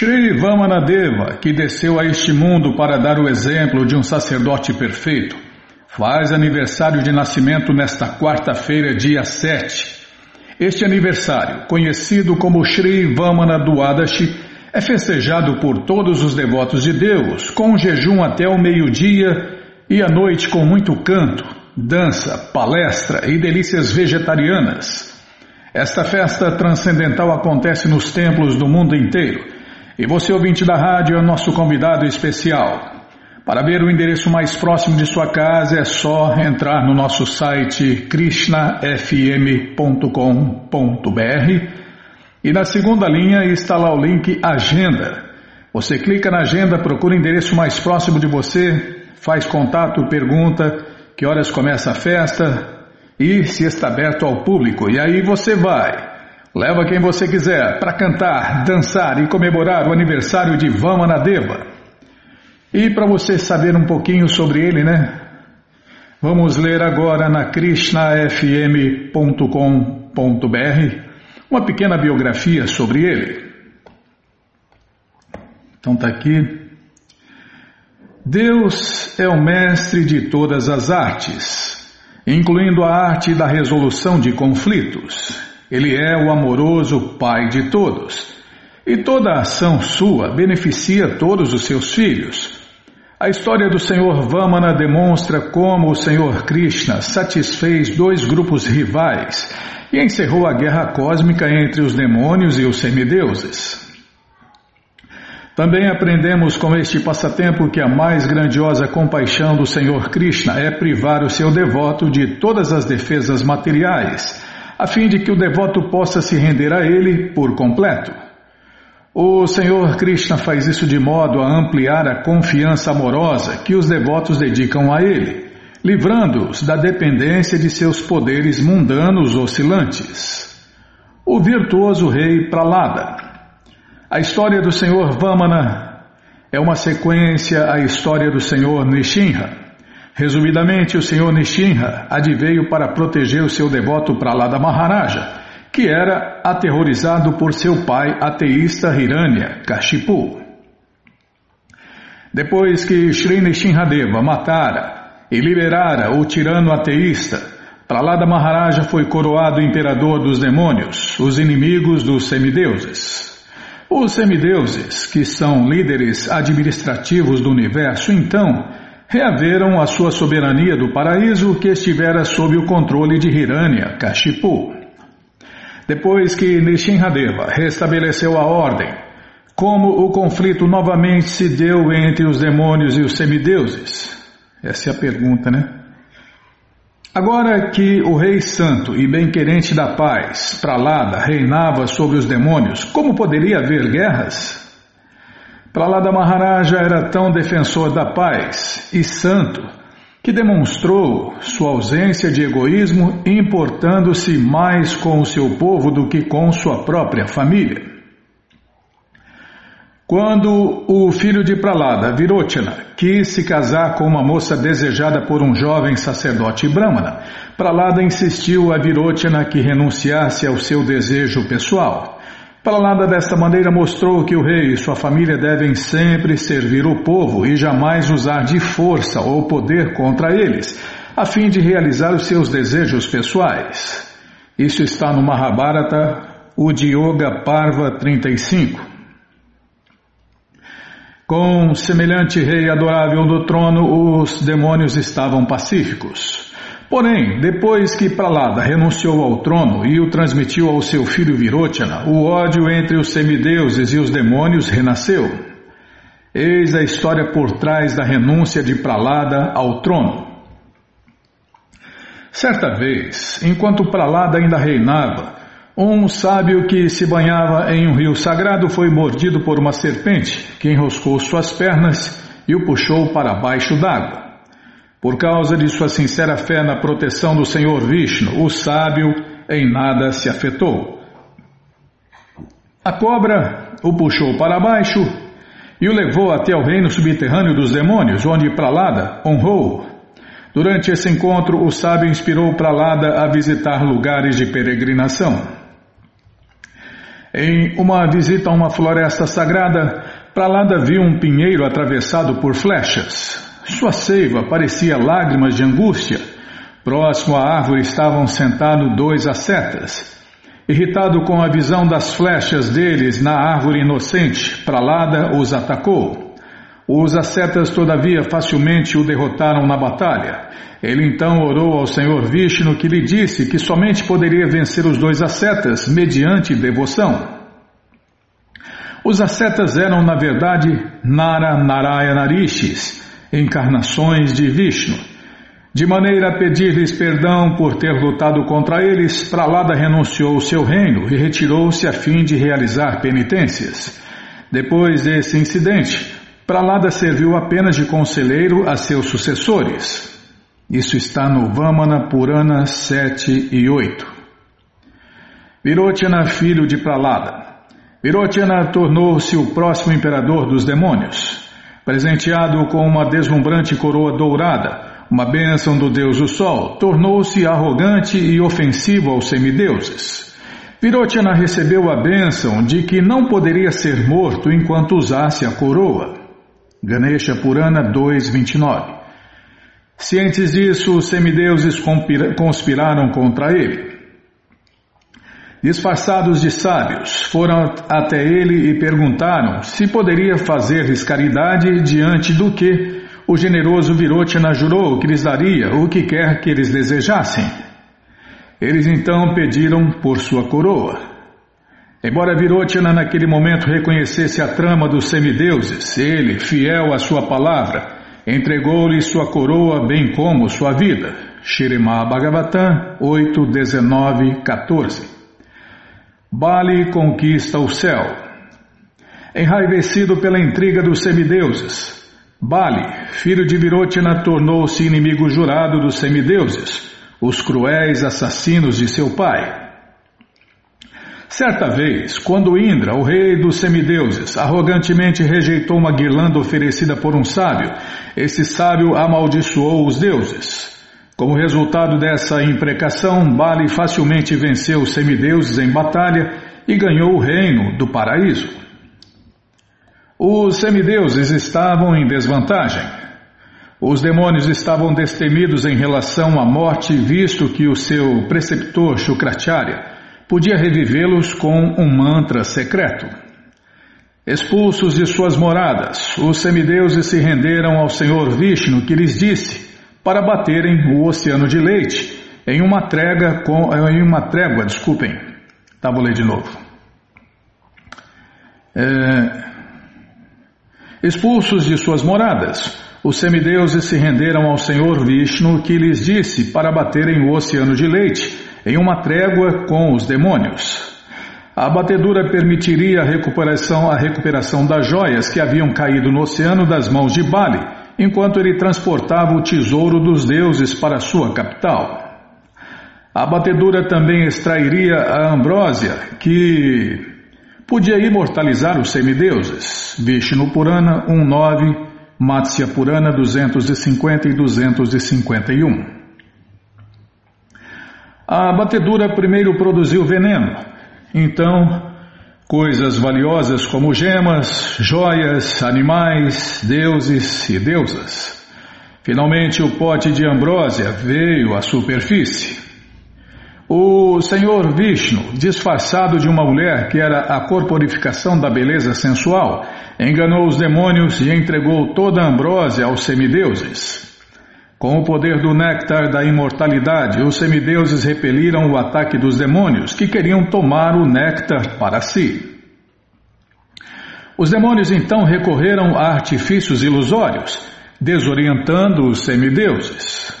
Shri Vamanadeva, que desceu a este mundo para dar o exemplo de um sacerdote perfeito, faz aniversário de nascimento nesta quarta-feira, dia 7. Este aniversário, conhecido como Shri Vamana Duadashi, é festejado por todos os devotos de Deus, com jejum até o meio-dia e à noite com muito canto, dança, palestra e delícias vegetarianas. Esta festa transcendental acontece nos templos do mundo inteiro e você, ouvinte da rádio, é nosso convidado especial. Para ver o endereço mais próximo de sua casa é só entrar no nosso site krishnafm.com.br e na segunda linha está lá o link Agenda. Você clica na agenda, procura o endereço mais próximo de você, faz contato, pergunta que horas começa a festa e se está aberto ao público. E aí você vai. Leva quem você quiser para cantar, dançar e comemorar o aniversário de Vamanadeva. E para você saber um pouquinho sobre ele, né? Vamos ler agora na krishnafm.com.br uma pequena biografia sobre ele. Então está aqui. Deus é o mestre de todas as artes, incluindo a arte da resolução de conflitos. Ele é o amoroso Pai de todos. E toda ação sua beneficia todos os seus filhos. A história do Senhor Vamana demonstra como o Senhor Krishna satisfez dois grupos rivais e encerrou a guerra cósmica entre os demônios e os semideuses. Também aprendemos com este passatempo que a mais grandiosa compaixão do Senhor Krishna é privar o seu devoto de todas as defesas materiais, a fim de que o devoto possa se render a ele por completo. O Senhor Krishna faz isso de modo a ampliar a confiança amorosa que os devotos dedicam a ele, livrando-os da dependência de seus poderes mundanos oscilantes. O virtuoso rei Pralada a história do Senhor Vamana é uma sequência à história do Senhor Nishinra. Resumidamente, o Senhor Nishinra adveio para proteger o seu devoto Pralada Maharaja, que era aterrorizado por seu pai ateísta Hiranya Kashipu. Depois que Sri Nishinradeva matara e liberara o tirano ateísta, Pralada Maharaja foi coroado imperador dos demônios, os inimigos dos semideuses. Os semideuses, que são líderes administrativos do universo, então, reaveram a sua soberania do paraíso que estivera sob o controle de Hiranya, Kashipu. Depois que Nishinradeva restabeleceu a ordem, como o conflito novamente se deu entre os demônios e os semideuses? Essa é a pergunta, né? Agora que o Rei Santo e bem-querente da paz, Pralada, reinava sobre os demônios, como poderia haver guerras? Pralada Maharaja era tão defensor da paz e santo que demonstrou sua ausência de egoísmo, importando-se mais com o seu povo do que com sua própria família. Quando o filho de Pralada, Virochana, quis se casar com uma moça desejada por um jovem sacerdote brahmana, Pralada insistiu a Virochana que renunciasse ao seu desejo pessoal. Pralada desta maneira mostrou que o rei e sua família devem sempre servir o povo e jamais usar de força ou poder contra eles, a fim de realizar os seus desejos pessoais. Isso está no Mahabharata, o Yoga Parva 35. Com semelhante rei adorável do trono, os demônios estavam pacíficos. Porém, depois que Pralada renunciou ao trono e o transmitiu ao seu filho Virochana, o ódio entre os semideuses e os demônios renasceu. Eis a história por trás da renúncia de Pralada ao trono. Certa vez, enquanto Pralada ainda reinava, um sábio que se banhava em um rio sagrado foi mordido por uma serpente que enroscou suas pernas e o puxou para baixo d'água. Por causa de sua sincera fé na proteção do Senhor Vishnu, o sábio em nada se afetou. A cobra o puxou para baixo e o levou até o reino subterrâneo dos demônios, onde Pralada honrou. Durante esse encontro, o sábio inspirou Pralada a visitar lugares de peregrinação. Em uma visita a uma floresta sagrada, Pralada viu um pinheiro atravessado por flechas. Sua seiva parecia lágrimas de angústia. Próximo à árvore estavam sentados dois ascetas. Irritado com a visão das flechas deles na árvore inocente, Pralada os atacou. Os ascetas, todavia, facilmente o derrotaram na batalha. Ele então orou ao Senhor Vishnu que lhe disse que somente poderia vencer os dois ascetas mediante devoção. Os ascetas eram, na verdade, Nara Narayana Rishis, encarnações de Vishnu. De maneira a pedir-lhes perdão por ter lutado contra eles, Pralada renunciou seu reino e retirou-se a fim de realizar penitências. Depois desse incidente, Pralada serviu apenas de conselheiro a seus sucessores. Isso está no Vamana Purana 7 e 8. Virochana, filho de Pralada. Virochana tornou-se o próximo imperador dos demônios. Presenteado com uma deslumbrante coroa dourada, uma bênção do deus do sol, tornou-se arrogante e ofensivo aos semideuses. Virochana recebeu a bênção de que não poderia ser morto enquanto usasse a coroa. Ganesha Purana 2.29 Cientes disso, os semideuses conspiraram contra ele. Disfarçados de sábios, foram até ele e perguntaram se poderia fazer-lhes caridade diante do que o generoso Virochana jurou que lhes daria o que quer que eles desejassem. Eles então pediram por sua coroa. Embora Virochana naquele momento reconhecesse a trama dos semideuses, ele, fiel à sua palavra, entregou-lhe sua coroa bem como sua vida. Shirima Bhagavatam 8, 19, 14 Bali conquista o céu. Enraivecido pela intriga dos semideuses, Bali, filho de Virotina, tornou-se inimigo jurado dos semideuses, os cruéis assassinos de seu pai. Certa vez, quando Indra, o rei dos semideuses, arrogantemente rejeitou uma guirlanda oferecida por um sábio, esse sábio amaldiçoou os deuses. Como resultado dessa imprecação, Bali facilmente venceu os semideuses em batalha e ganhou o reino do paraíso. Os semideuses estavam em desvantagem. Os demônios estavam destemidos em relação à morte, visto que o seu preceptor Shukracharya podia revivê-los com um mantra secreto. Expulsos de suas moradas, os semideuses se renderam ao Senhor Vishnu, que lhes disse para baterem o oceano de leite em uma trégua, com, em uma trégua, desculpem, tá, vou ler de novo. É, expulsos de suas moradas, os semideuses se renderam ao Senhor Vishnu que lhes disse para baterem o oceano de leite em uma trégua com os demônios. A batedura permitiria a recuperação, a recuperação das joias que haviam caído no oceano das mãos de Bali enquanto ele transportava o tesouro dos deuses para sua capital. A batedura também extrairia a ambrósia, que podia imortalizar os semideuses. Vishnu Purana 1.9, Matsya Purana 250 e 251. A batedura primeiro produziu veneno, então Coisas valiosas como gemas, joias, animais, deuses e deusas. Finalmente o pote de ambrósia veio à superfície. O Senhor Vishnu, disfarçado de uma mulher que era a corporificação da beleza sensual, enganou os demônios e entregou toda a ambrósia aos semideuses. Com o poder do néctar da imortalidade, os semideuses repeliram o ataque dos demônios, que queriam tomar o néctar para si. Os demônios então recorreram a artifícios ilusórios, desorientando os semideuses.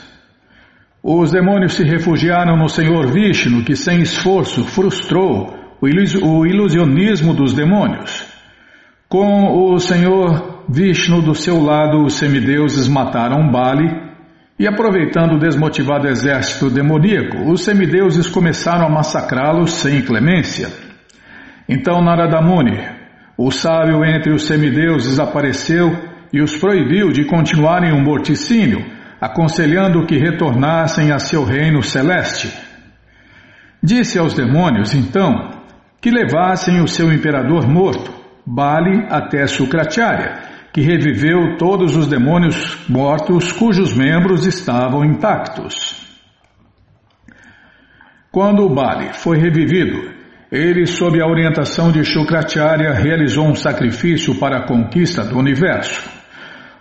Os demônios se refugiaram no Senhor Vishnu, que sem esforço frustrou o ilusionismo dos demônios. Com o Senhor Vishnu do seu lado, os semideuses mataram Bali e aproveitando o desmotivado exército demoníaco, os semideuses começaram a massacrá-los sem clemência. Então Narada Muni, o sábio entre os semideuses, apareceu e os proibiu de continuarem o um morticínio, aconselhando que retornassem a seu reino celeste. Disse aos demônios, então, que levassem o seu imperador morto, Bali, até Sukracharya, que reviveu todos os demônios mortos cujos membros estavam intactos. Quando o Bali foi revivido, ele, sob a orientação de Shukracharya, realizou um sacrifício para a conquista do universo.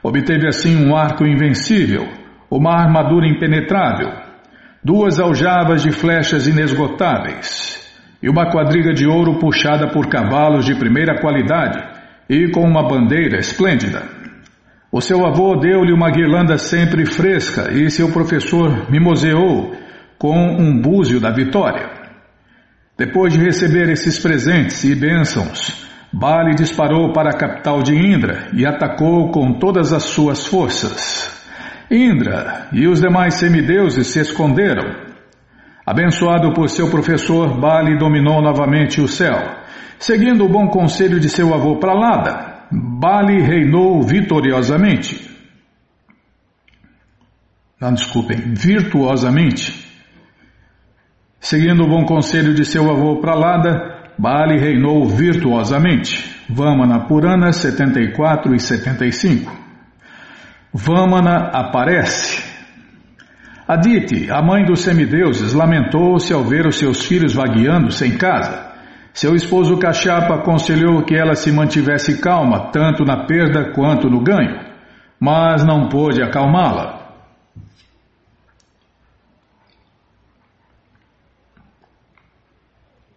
Obteve assim um arco invencível, uma armadura impenetrável, duas aljavas de flechas inesgotáveis e uma quadriga de ouro puxada por cavalos de primeira qualidade e com uma bandeira esplêndida. O seu avô deu-lhe uma guirlanda sempre fresca e seu professor mimoseou com um búzio da vitória. Depois de receber esses presentes e bênçãos, Bali disparou para a capital de Indra e atacou com todas as suas forças. Indra e os demais semideuses se esconderam. Abençoado por seu professor, Bali dominou novamente o céu. Seguindo o bom conselho de seu avô Pralada, Bali reinou vitoriosamente. Não, desculpem, virtuosamente. Seguindo o bom conselho de seu avô Pralada, Bali reinou virtuosamente. Vamana Purana 74 e 75. Vamana aparece. Aditi, a mãe dos semideuses, lamentou-se ao ver os seus filhos vagueando sem casa. Seu esposo Cachapa aconselhou que ela se mantivesse calma, tanto na perda quanto no ganho, mas não pôde acalmá-la.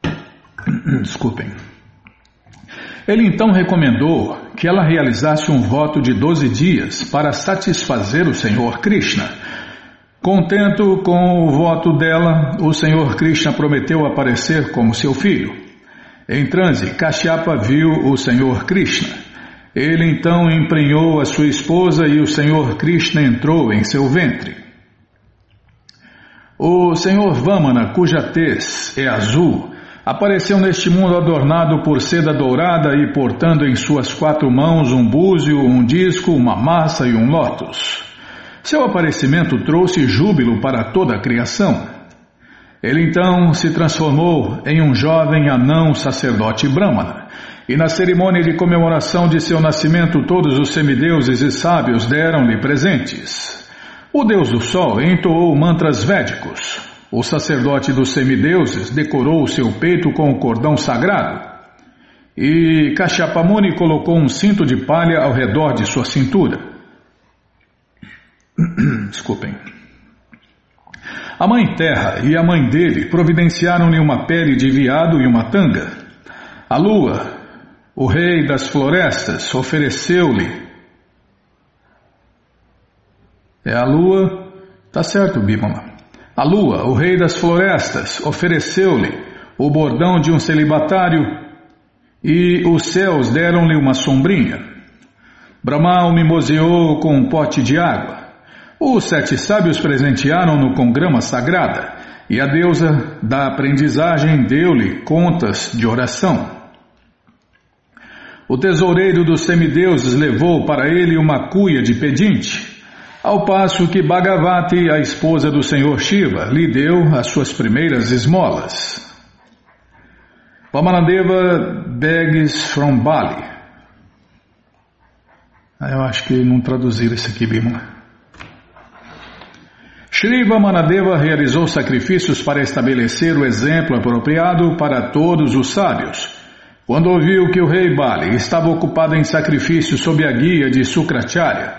Desculpem. Ele então recomendou que ela realizasse um voto de 12 dias para satisfazer o Senhor Krishna. Contento com o voto dela, o Senhor Krishna prometeu aparecer como seu filho. Em transe, Kashyapa viu o Senhor Krishna. Ele então emprenhou a sua esposa e o Senhor Krishna entrou em seu ventre. O Senhor Vamana, cuja tez é azul, Apareceu neste mundo adornado por seda dourada e portando em suas quatro mãos um búzio, um disco, uma massa e um lótus. Seu aparecimento trouxe júbilo para toda a criação. Ele então se transformou em um jovem anão sacerdote brahmana, e na cerimônia de comemoração de seu nascimento todos os semideuses e sábios deram-lhe presentes. O deus do sol entoou mantras védicos, o sacerdote dos semideuses decorou o seu peito com o cordão sagrado. E Kashyapamuni colocou um cinto de palha ao redor de sua cintura. Desculpem. A mãe terra e a mãe dele providenciaram-lhe uma pele de viado e uma tanga. A lua, o rei das florestas, ofereceu-lhe. É a lua, tá certo, Bimala. A lua, o rei das florestas, ofereceu-lhe o bordão de um celibatário e os céus deram-lhe uma sombrinha. Brahma o mimoseou com um pote de água. Os sete sábios presentearam-no com grama sagrada e a deusa da aprendizagem deu-lhe contas de oração. O tesoureiro dos semideuses levou para ele uma cuia de pedinte ao passo que Bhagavati, a esposa do Senhor Shiva, lhe deu as suas primeiras esmolas. Vamanadeva begs from Bali. Ah, eu acho que não traduziram isso aqui, Bima. Shri Vamanadeva realizou sacrifícios para estabelecer o exemplo apropriado para todos os sábios. Quando ouviu que o rei Bali estava ocupado em sacrifícios sob a guia de Sukracharya,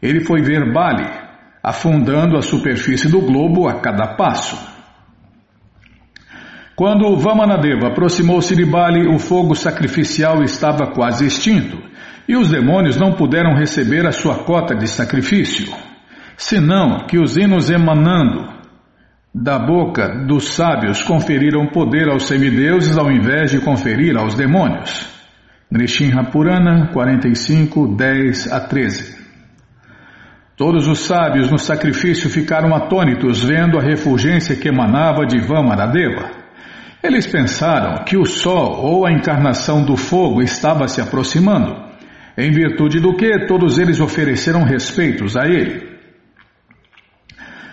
ele foi ver Bali, afundando a superfície do globo a cada passo. Quando Vamanadeva aproximou-se de Bali, o fogo sacrificial estava quase extinto e os demônios não puderam receber a sua cota de sacrifício, senão que os hinos emanando da boca dos sábios conferiram poder aos semideuses ao invés de conferir aos demônios. Nrishinha Purana 45, 10 a 13 Todos os sábios no sacrifício ficaram atônitos vendo a refulgência que emanava de Vamaradeva. Eles pensaram que o sol ou a encarnação do fogo estava se aproximando, em virtude do que todos eles ofereceram respeitos a ele.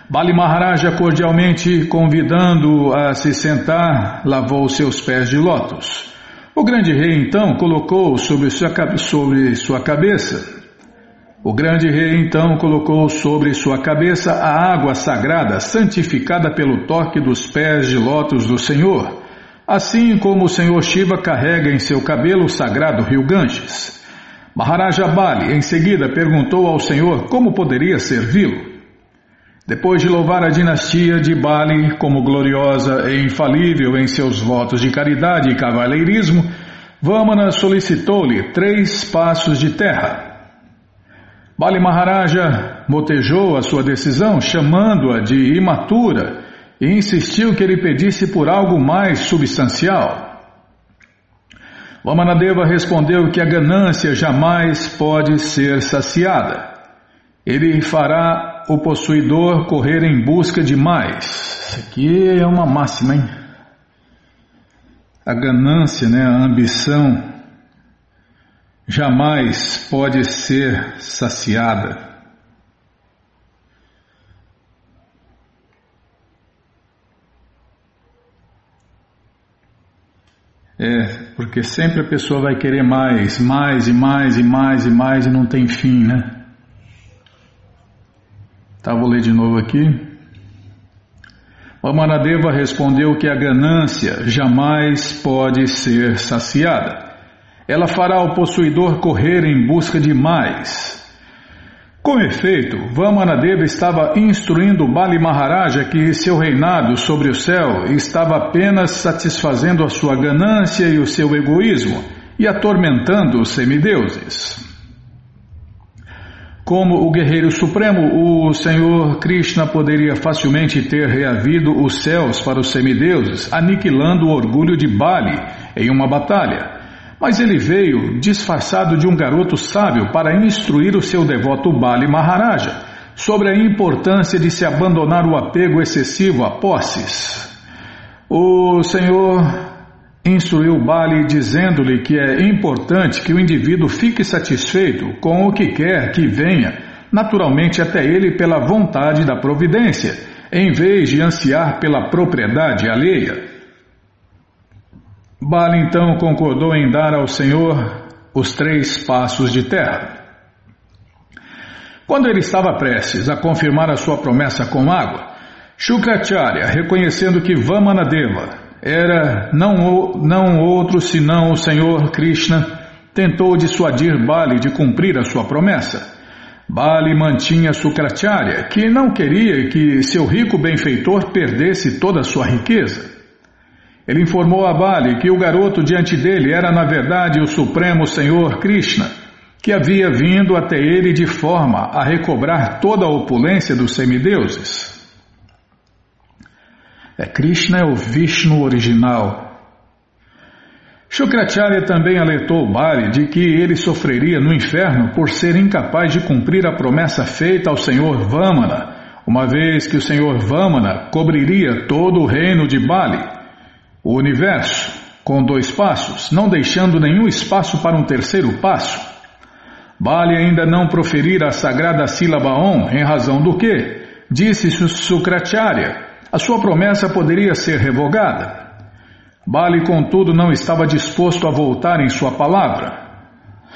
Bali Maharaja, cordialmente convidando-o a se sentar, lavou seus pés de lótus. O grande rei então colocou sobre sua, sobre sua cabeça. O grande rei então colocou sobre sua cabeça a água sagrada, santificada pelo toque dos pés de lótus do Senhor, assim como o Senhor Shiva carrega em seu cabelo o sagrado rio Ganges. Maharaja Bali em seguida perguntou ao Senhor como poderia servi-lo. Depois de louvar a dinastia de Bali como gloriosa e infalível em seus votos de caridade e cavalheirismo, Vamana solicitou-lhe três passos de terra. Bali Maharaja motejou a sua decisão, chamando-a de imatura, e insistiu que ele pedisse por algo mais substancial. Vamanadeva respondeu que a ganância jamais pode ser saciada. Ele fará o possuidor correr em busca de mais. Isso aqui é uma máxima, hein? A ganância, né, a ambição, jamais pode ser saciada. É, porque sempre a pessoa vai querer mais, mais e mais e mais e mais e não tem fim, né? Tá, vou ler de novo aqui. Vamanadeva respondeu que a ganância jamais pode ser saciada. Ela fará o possuidor correr em busca de mais. Com efeito, Vamanadeva estava instruindo Bali Maharaja que seu reinado sobre o céu estava apenas satisfazendo a sua ganância e o seu egoísmo e atormentando os semideuses. Como o guerreiro supremo, o Senhor Krishna poderia facilmente ter reavido os céus para os semideuses, aniquilando o orgulho de Bali em uma batalha. Mas ele veio disfarçado de um garoto sábio para instruir o seu devoto Bali Maharaja sobre a importância de se abandonar o apego excessivo a posses. O Senhor instruiu Bali dizendo-lhe que é importante que o indivíduo fique satisfeito com o que quer que venha, naturalmente até ele pela vontade da providência, em vez de ansiar pela propriedade alheia. Bali então concordou em dar ao Senhor os três passos de terra. Quando ele estava prestes a confirmar a sua promessa com água, Shukracharya, reconhecendo que Vamanadeva era não, não outro senão o Senhor Krishna, tentou dissuadir Bali de cumprir a sua promessa. Bali mantinha Sukracharya, que não queria que seu rico benfeitor perdesse toda a sua riqueza. Ele informou a Bali que o garoto diante dele era na verdade o Supremo Senhor Krishna, que havia vindo até ele de forma a recobrar toda a opulência dos semideuses. É, Krishna é o Vishnu original. Shukracharya também alertou Bali de que ele sofreria no inferno por ser incapaz de cumprir a promessa feita ao Senhor Vamana, uma vez que o Senhor Vamana cobriria todo o reino de Bali, o universo, com dois passos, não deixando nenhum espaço para um terceiro passo. Bali ainda não proferira a sagrada sílaba Om, em razão do que, disse Sukracharya, a sua promessa poderia ser revogada. Bali, contudo, não estava disposto a voltar em sua palavra.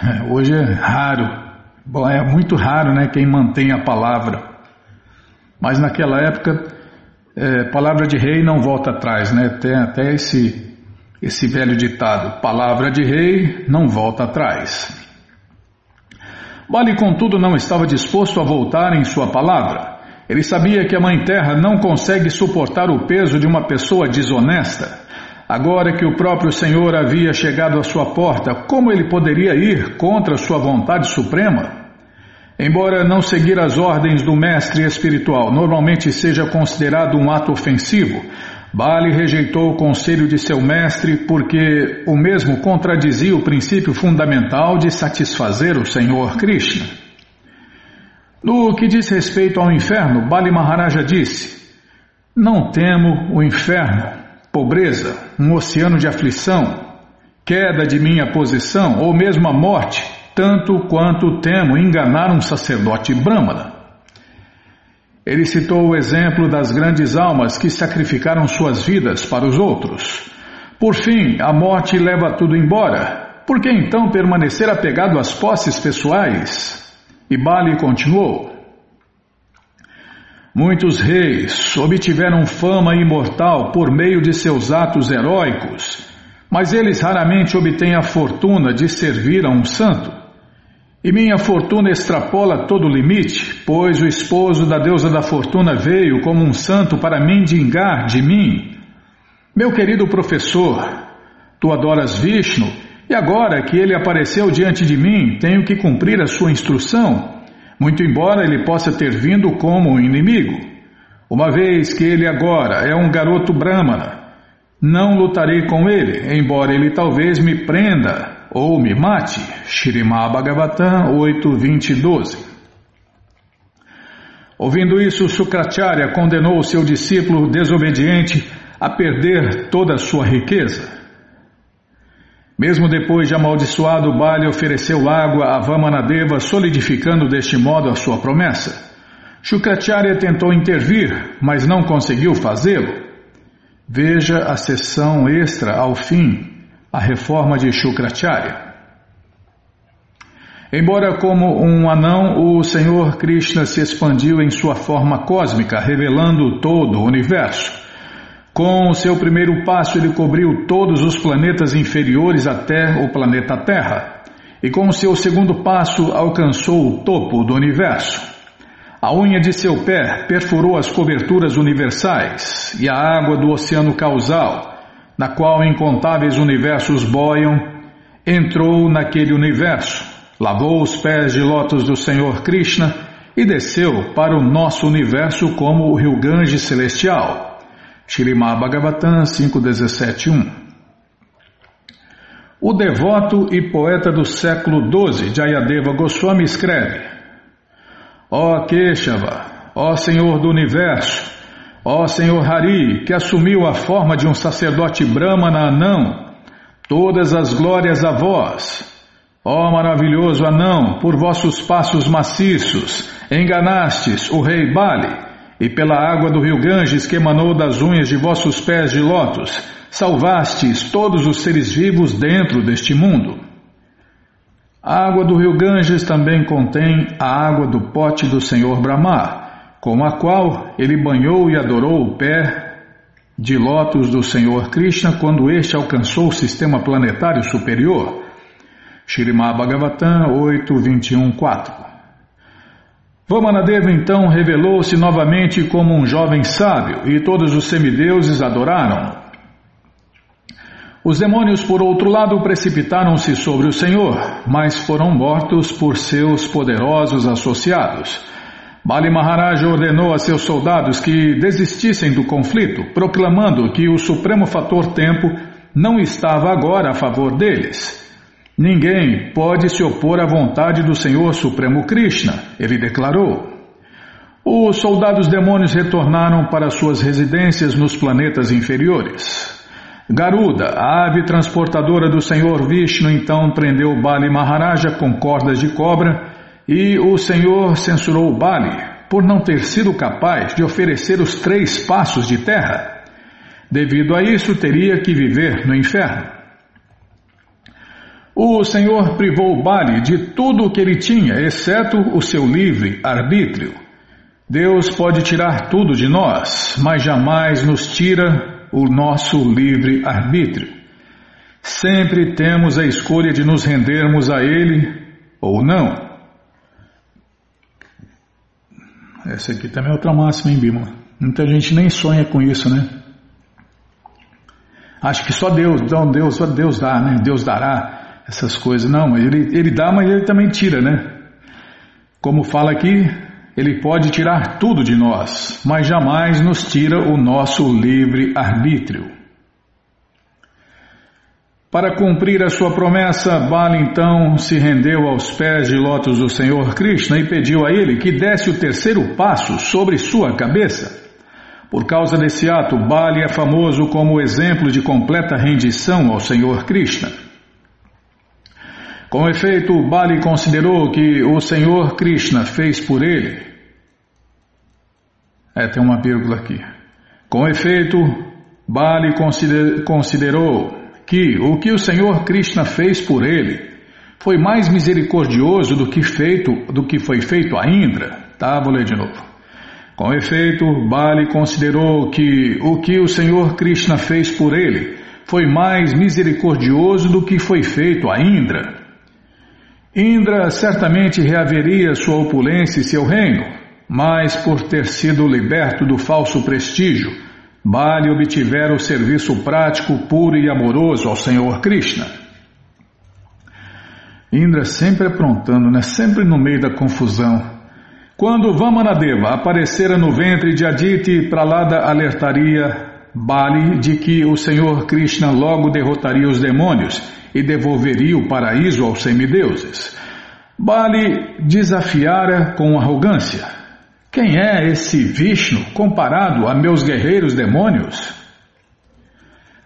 Hoje é raro, é muito raro né, quem mantém a palavra. Mas naquela época, é, palavra de rei não volta atrás, né? Tem até esse, esse velho ditado: palavra de rei não volta atrás. Bali, contudo, não estava disposto a voltar em sua palavra. Ele sabia que a Mãe Terra não consegue suportar o peso de uma pessoa desonesta. Agora que o próprio Senhor havia chegado à sua porta, como ele poderia ir contra sua vontade suprema? Embora não seguir as ordens do mestre espiritual normalmente seja considerado um ato ofensivo, Bali rejeitou o conselho de seu mestre porque o mesmo contradizia o princípio fundamental de satisfazer o Senhor Krishna. No que diz respeito ao inferno, Bali Maharaja disse: Não temo o inferno, pobreza, um oceano de aflição, queda de minha posição ou mesmo a morte, tanto quanto temo enganar um sacerdote brahmana. Ele citou o exemplo das grandes almas que sacrificaram suas vidas para os outros. Por fim, a morte leva tudo embora. Por que então permanecer apegado às posses pessoais? E Bali continuou. Muitos reis obtiveram fama imortal por meio de seus atos heróicos, mas eles raramente obtêm a fortuna de servir a um santo. E minha fortuna extrapola todo o limite, pois o esposo da deusa da fortuna veio como um santo para mendigar de mim. Meu querido professor, tu adoras Vishnu, e agora que ele apareceu diante de mim, tenho que cumprir a sua instrução, muito embora ele possa ter vindo como um inimigo. Uma vez que ele agora é um garoto brahmana, não lutarei com ele, embora ele talvez me prenda ou me mate. Shirimá Bhagavatam 8, 20 12. Ouvindo isso, Sukracharya condenou seu discípulo desobediente a perder toda a sua riqueza. Mesmo depois de amaldiçoado, Bali ofereceu água a Vamanadeva, solidificando deste modo a sua promessa. Shukracharya tentou intervir, mas não conseguiu fazê-lo. Veja a sessão extra ao fim a reforma de Shukracharya. Embora como um anão, o Senhor Krishna se expandiu em sua forma cósmica, revelando todo o universo. Com o seu primeiro passo, ele cobriu todos os planetas inferiores até o planeta Terra. E com o seu segundo passo, alcançou o topo do universo. A unha de seu pé perfurou as coberturas universais e a água do oceano causal na qual incontáveis universos boiam, entrou naquele universo, lavou os pés de lótus do Senhor Krishna e desceu para o nosso universo como o rio Ganges celestial. Shirimá Bhagavatam 5.17.1 O devoto e poeta do século XII, Jayadeva Goswami, escreve Ó Keshava, ó Senhor do Universo, Ó Senhor Hari, que assumiu a forma de um sacerdote brahmana anão, todas as glórias a vós. Ó maravilhoso anão, por vossos passos maciços, enganastes o rei Bali, e pela água do rio Ganges que emanou das unhas de vossos pés de lótus, salvastes todos os seres vivos dentro deste mundo. A água do rio Ganges também contém a água do pote do Senhor Brahma com a qual ele banhou e adorou o pé de lótus do Senhor Krishna quando este alcançou o sistema planetário superior. Shirimá Bhagavatam 8, 21, 4 Vamanadeva então revelou-se novamente como um jovem sábio e todos os semideuses adoraram-no. Os demônios, por outro lado, precipitaram-se sobre o Senhor, mas foram mortos por seus poderosos associados. Bali Maharaj ordenou a seus soldados que desistissem do conflito, proclamando que o supremo fator tempo não estava agora a favor deles. Ninguém pode se opor à vontade do Senhor Supremo Krishna, ele declarou. Os soldados demônios retornaram para suas residências nos planetas inferiores. Garuda, a ave transportadora do Senhor Vishnu, então prendeu Bali Maharaja com cordas de cobra e o Senhor censurou Bali por não ter sido capaz de oferecer os três passos de terra. Devido a isso, teria que viver no inferno. O Senhor privou Bali de tudo o que ele tinha, exceto o seu livre arbítrio. Deus pode tirar tudo de nós, mas jamais nos tira o nosso livre arbítrio. Sempre temos a escolha de nos rendermos a Ele ou não. Essa aqui também é outra máxima, hein, Bima? Muita gente nem sonha com isso, né? Acho que só Deus, então Deus, só Deus dá, né? Deus dará essas coisas. Não, ele, ele dá, mas ele também tira, né? Como fala aqui, ele pode tirar tudo de nós, mas jamais nos tira o nosso livre arbítrio. Para cumprir a sua promessa, Bali então se rendeu aos pés de lótus do Senhor Krishna e pediu a ele que desse o terceiro passo sobre sua cabeça. Por causa desse ato, Bali é famoso como exemplo de completa rendição ao Senhor Krishna. Com efeito, Bali considerou que o Senhor Krishna fez por ele É, tem uma vírgula aqui. Com efeito, Bali considerou que o que o Senhor Krishna fez por ele foi mais misericordioso do que feito do que foi feito a Indra. Tá, vou ler de novo. Com efeito, Bali considerou que o que o Senhor Krishna fez por ele foi mais misericordioso do que foi feito a Indra. Indra certamente reaveria sua opulência e seu reino, mas por ter sido liberto do falso prestígio, Bali obtivera o serviço prático, puro e amoroso ao Senhor Krishna. Indra sempre aprontando, né? sempre no meio da confusão. Quando Vamanadeva aparecera no ventre de Aditi, Pralada alertaria Bali de que o Senhor Krishna logo derrotaria os demônios e devolveria o paraíso aos semideuses. Bali desafiara com arrogância: Quem é esse Vishnu comparado a meus guerreiros demônios?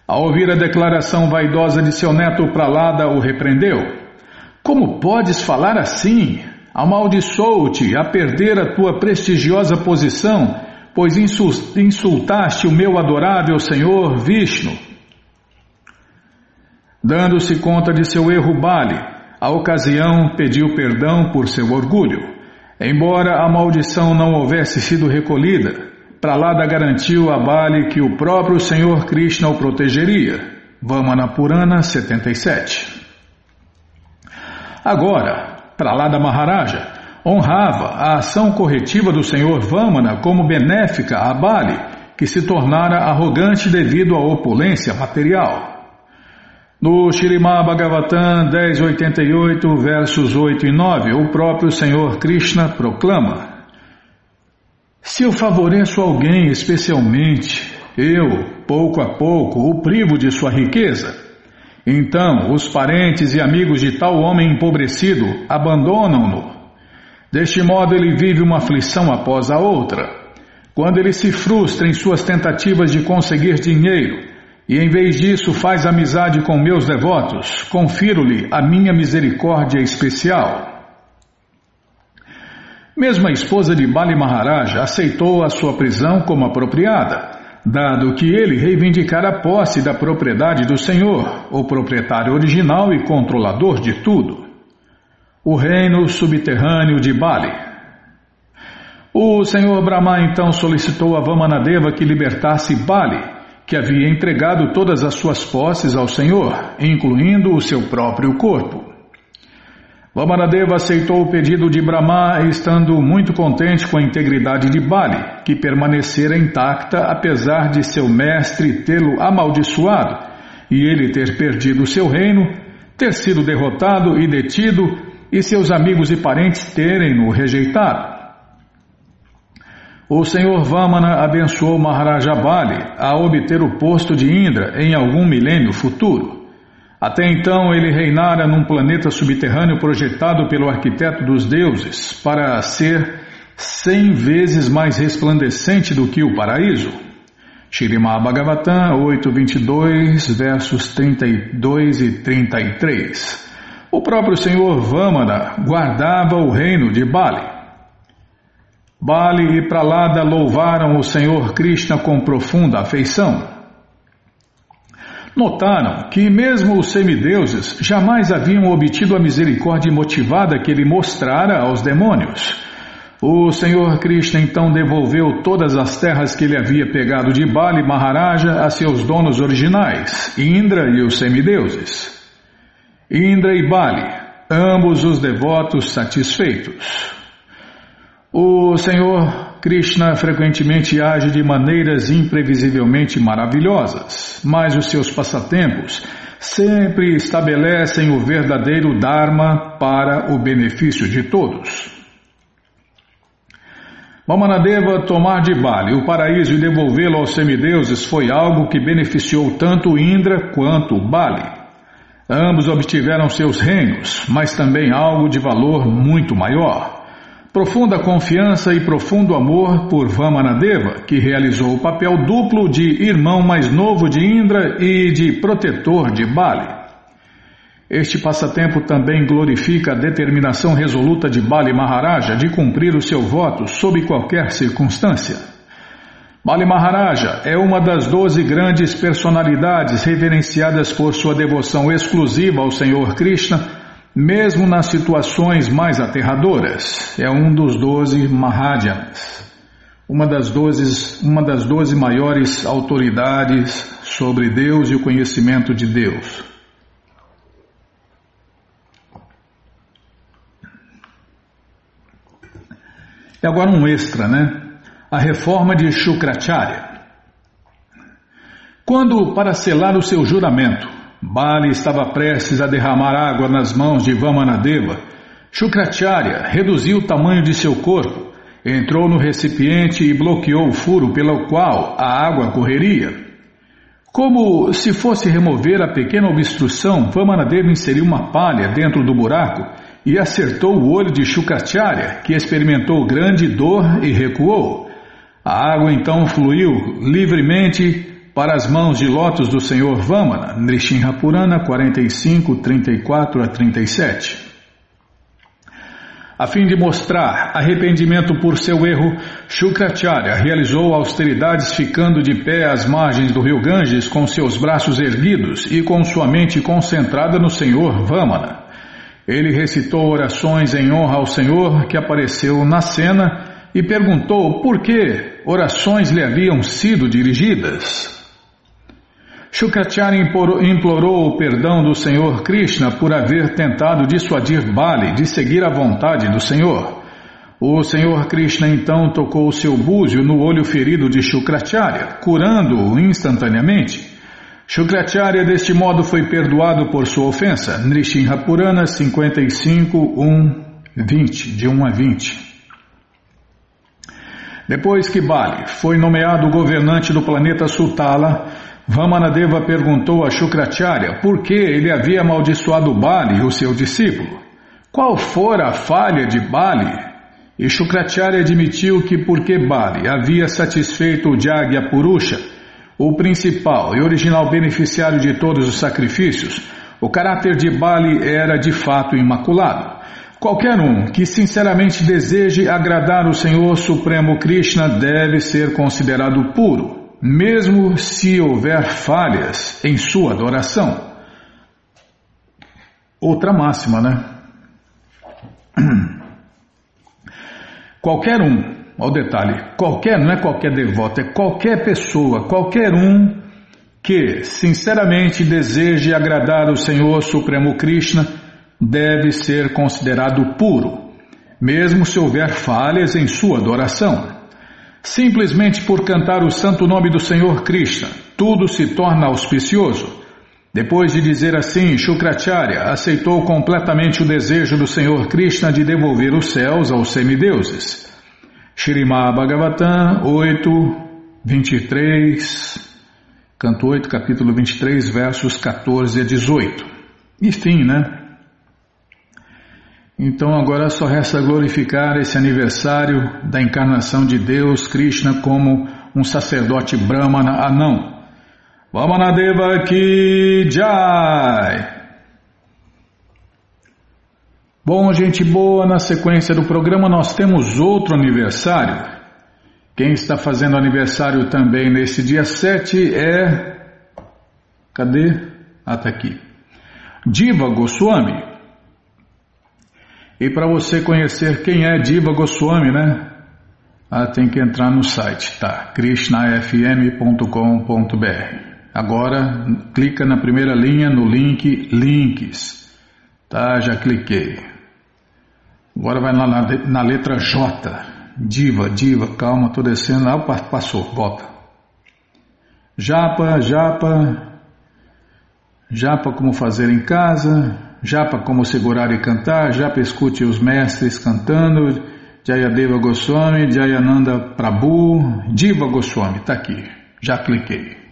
Ao ouvir a declaração vaidosa de seu neto Pralada, o repreendeu: Como podes falar assim? Amaldiçoou-te a perder a tua prestigiosa posição, pois insultaste o meu adorável Senhor Vishnu. Dando-se conta de seu erro, Bali, a ocasião pediu perdão por seu orgulho. Embora a maldição não houvesse sido recolhida, Pralada garantiu a Bali que o próprio Senhor Krishna o protegeria. Vamana Purana 77 Agora, Pralada Maharaja honrava a ação corretiva do Senhor Vamana como benéfica a Bali, que se tornara arrogante devido à opulência material. No Shirimá Bhagavatam 1088, versos 8 e 9, o próprio Senhor Krishna proclama: Se eu favoreço alguém especialmente, eu, pouco a pouco, o privo de sua riqueza. Então, os parentes e amigos de tal homem empobrecido abandonam-no. Deste modo, ele vive uma aflição após a outra. Quando ele se frustra em suas tentativas de conseguir dinheiro, e em vez disso faz amizade com meus devotos, confiro-lhe a minha misericórdia especial. Mesmo a esposa de Bali Maharaj aceitou a sua prisão como apropriada, dado que ele reivindicara a posse da propriedade do Senhor, o proprietário original e controlador de tudo. O reino subterrâneo de Bali. O Senhor Brahma então solicitou a Vamanadeva que libertasse Bali que havia entregado todas as suas posses ao Senhor, incluindo o seu próprio corpo. Vamanadeva aceitou o pedido de Brahma, estando muito contente com a integridade de Bali, que permanecera intacta apesar de seu mestre tê-lo amaldiçoado e ele ter perdido seu reino, ter sido derrotado e detido e seus amigos e parentes terem-no rejeitado. O Senhor Vamana abençoou Maharaja Bali a obter o posto de Indra em algum milênio futuro. Até então ele reinara num planeta subterrâneo projetado pelo arquiteto dos deuses para ser cem vezes mais resplandecente do que o paraíso. Shirimá Bhagavatam 8.22, versos 32 e 33. O próprio Senhor Vamana guardava o reino de Bali. Bali e Pralada louvaram o Senhor Krishna com profunda afeição. Notaram que mesmo os semideuses jamais haviam obtido a misericórdia motivada que ele mostrara aos demônios. O Senhor Krishna então devolveu todas as terras que ele havia pegado de Bali Maharaja a seus donos originais, Indra e os semideuses. Indra e Bali, ambos os devotos satisfeitos. O Senhor Krishna frequentemente age de maneiras imprevisivelmente maravilhosas, mas os seus passatempos sempre estabelecem o verdadeiro Dharma para o benefício de todos. Vamanadeva tomar de Bali o paraíso e devolvê-lo aos semideuses foi algo que beneficiou tanto Indra quanto Bali. Ambos obtiveram seus reinos, mas também algo de valor muito maior. Profunda confiança e profundo amor por Vamanadeva, que realizou o papel duplo de irmão mais novo de Indra e de protetor de Bali. Este passatempo também glorifica a determinação resoluta de Bali Maharaja de cumprir o seu voto sob qualquer circunstância. Bali Maharaja é uma das doze grandes personalidades reverenciadas por sua devoção exclusiva ao Senhor Krishna, mesmo nas situações mais aterradoras. É um dos doze Mahajanas, uma das doze, uma das doze maiores autoridades sobre Deus e o conhecimento de Deus. E agora um extra, né? A reforma de Shukracharya. Quando, para selar o seu juramento, Bali estava prestes a derramar água nas mãos de Vamanadeva, Shukracharya reduziu o tamanho de seu corpo, entrou no recipiente e bloqueou o furo pelo qual a água correria. Como se fosse remover a pequena obstrução, Vamanadeva inseriu uma palha dentro do buraco e acertou o olho de Shukacharya, que experimentou grande dor e recuou. A água então fluiu livremente para as mãos de lótus do Senhor Vamana, Nrishinha Purana 45, 34 a 37. A fim de mostrar arrependimento por seu erro, Shukracharya realizou austeridades ficando de pé às margens do rio Ganges com seus braços erguidos e com sua mente concentrada no Senhor Vamana. Ele recitou orações em honra ao Senhor que apareceu na cena e perguntou por que orações lhe haviam sido dirigidas. Shukracharya implorou o perdão do Senhor Krishna por haver tentado dissuadir Bali de seguir a vontade do Senhor. O Senhor Krishna então tocou seu búzio no olho ferido de Shukracharya, curando-o instantaneamente. Shukracharya deste modo foi perdoado por sua ofensa. Nrishinha Purana 55, 1, 20, de 1 a 20. Depois que Bali foi nomeado governante do planeta Sutala, Vamanadeva perguntou a Shukracharya por que ele havia amaldiçoado Bali, o seu discípulo. Qual fora a falha de Bali? E Shukracharya admitiu que porque Bali havia satisfeito o Jagya Purusha, o principal e original beneficiário de todos os sacrifícios, o caráter de Bali era de fato imaculado. Qualquer um que sinceramente deseje agradar o Senhor Supremo Krishna deve ser considerado puro, mesmo se houver falhas em sua adoração. Outra máxima, né? Qualquer um Olha o detalhe: qualquer, não é qualquer devoto, é qualquer pessoa, qualquer um que sinceramente deseje agradar o Senhor Supremo Krishna deve ser considerado puro, mesmo se houver falhas em sua adoração. Simplesmente por cantar o santo nome do Senhor Krishna, tudo se torna auspicioso. Depois de dizer assim, Shukracharya aceitou completamente o desejo do Senhor Krishna de devolver os céus aos semideuses. Shirimá Bhagavatam 8, 23, canto 8, capítulo 23, versos 14 a 18. Enfim, né? Então agora só resta glorificar esse aniversário da encarnação de Deus, Krishna, como um sacerdote Brahmana anão. Vamanadeva Ki Jai! Bom, gente boa, na sequência do programa nós temos outro aniversário. Quem está fazendo aniversário também nesse dia 7 é. Cadê? Ah, tá aqui. Diva Goswami. E para você conhecer quem é Diva Goswami, né? Ah, tem que entrar no site, tá? krishnafm.com.br. Agora clica na primeira linha no link Links. Tá, já cliquei. Agora vai lá na, na letra J. Diva, diva, calma, estou descendo. Ah, passou, volta. Japa, japa. Japa como fazer em casa. Japa como segurar e cantar. Japa escute os mestres cantando. Jayadeva Goswami, Jayananda Prabhu. Diva Goswami, está aqui. Já cliquei.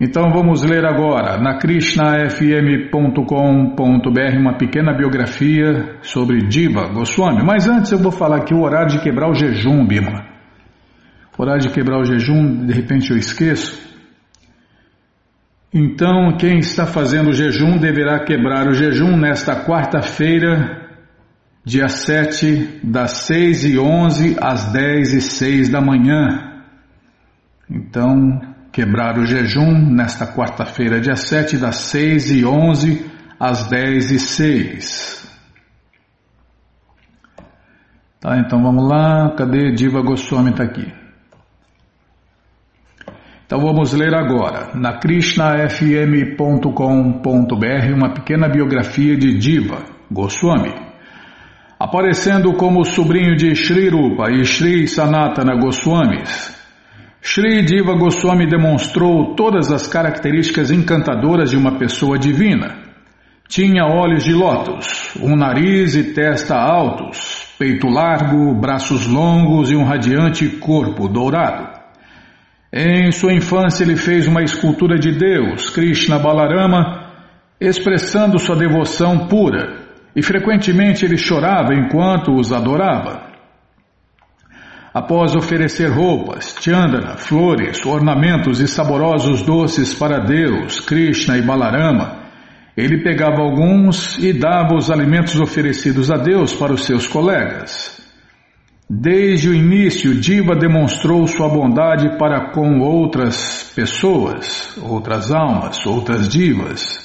Então vamos ler agora na krishnafm.com.br uma pequena biografia sobre Diva Goswami. Mas antes eu vou falar aqui o horário de quebrar o jejum, Bima. Horário de quebrar o jejum, de repente eu esqueço. Então quem está fazendo jejum deverá quebrar o jejum nesta quarta-feira, dia 7, das 6 e 11 às 10 e 6 da manhã. Então, quebrar o jejum nesta quarta-feira, dia 7, das 6 e 11 às 10 e 6. Tá, então vamos lá. Cadê Diva Goswami? Está aqui. Então vamos ler agora, na krishnafm.com.br, uma pequena biografia de Diva Goswami. Aparecendo como sobrinho de Sri Rupa e Sri Sanatana Goswamis, Sri Diva Goswami demonstrou todas as características encantadoras de uma pessoa divina. Tinha olhos de lótus, um nariz e testa altos, peito largo, braços longos e um radiante corpo dourado. Em sua infância, ele fez uma escultura de Deus, Krishna Balarama, expressando sua devoção pura, e frequentemente ele chorava enquanto os adorava. Após oferecer roupas, chandana, flores, ornamentos e saborosos doces para Deus, Krishna e Balarama, ele pegava alguns e dava os alimentos oferecidos a Deus para os seus colegas. Desde o início, Diva demonstrou sua bondade para com outras pessoas, outras almas, outras divas.